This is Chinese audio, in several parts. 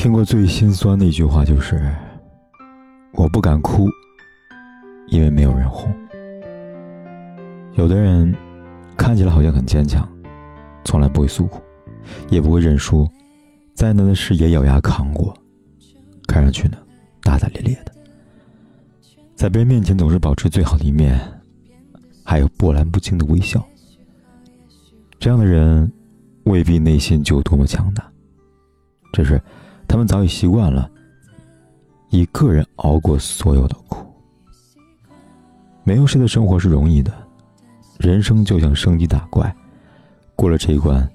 听过最心酸的一句话就是：“我不敢哭，因为没有人哄。”有的人看起来好像很坚强，从来不会诉苦，也不会认输，再难的事也咬牙扛过，看上去呢大大咧咧的，在别人面前总是保持最好的一面，还有波澜不惊的微笑。这样的人未必内心就有多么强大，只是。他们早已习惯了一个人熬过所有的苦。没有谁的生活是容易的，人生就像升级打怪，过了这一关，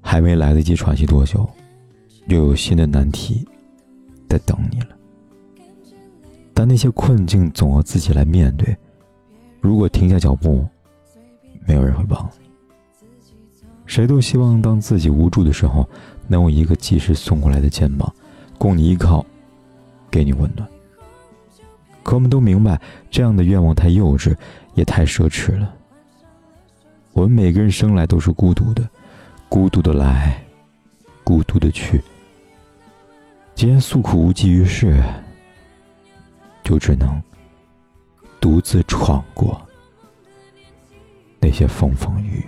还没来得及喘息多久，又有新的难题在等你了。但那些困境总要自己来面对，如果停下脚步，没有人会帮你。谁都希望当自己无助的时候。能有一个及时送过来的肩膀，供你依靠，给你温暖。可我们都明白，这样的愿望太幼稚，也太奢侈了。我们每个人生来都是孤独的，孤独的来，孤独的去。既然诉苦无济于事，就只能独自闯过那些风风雨雨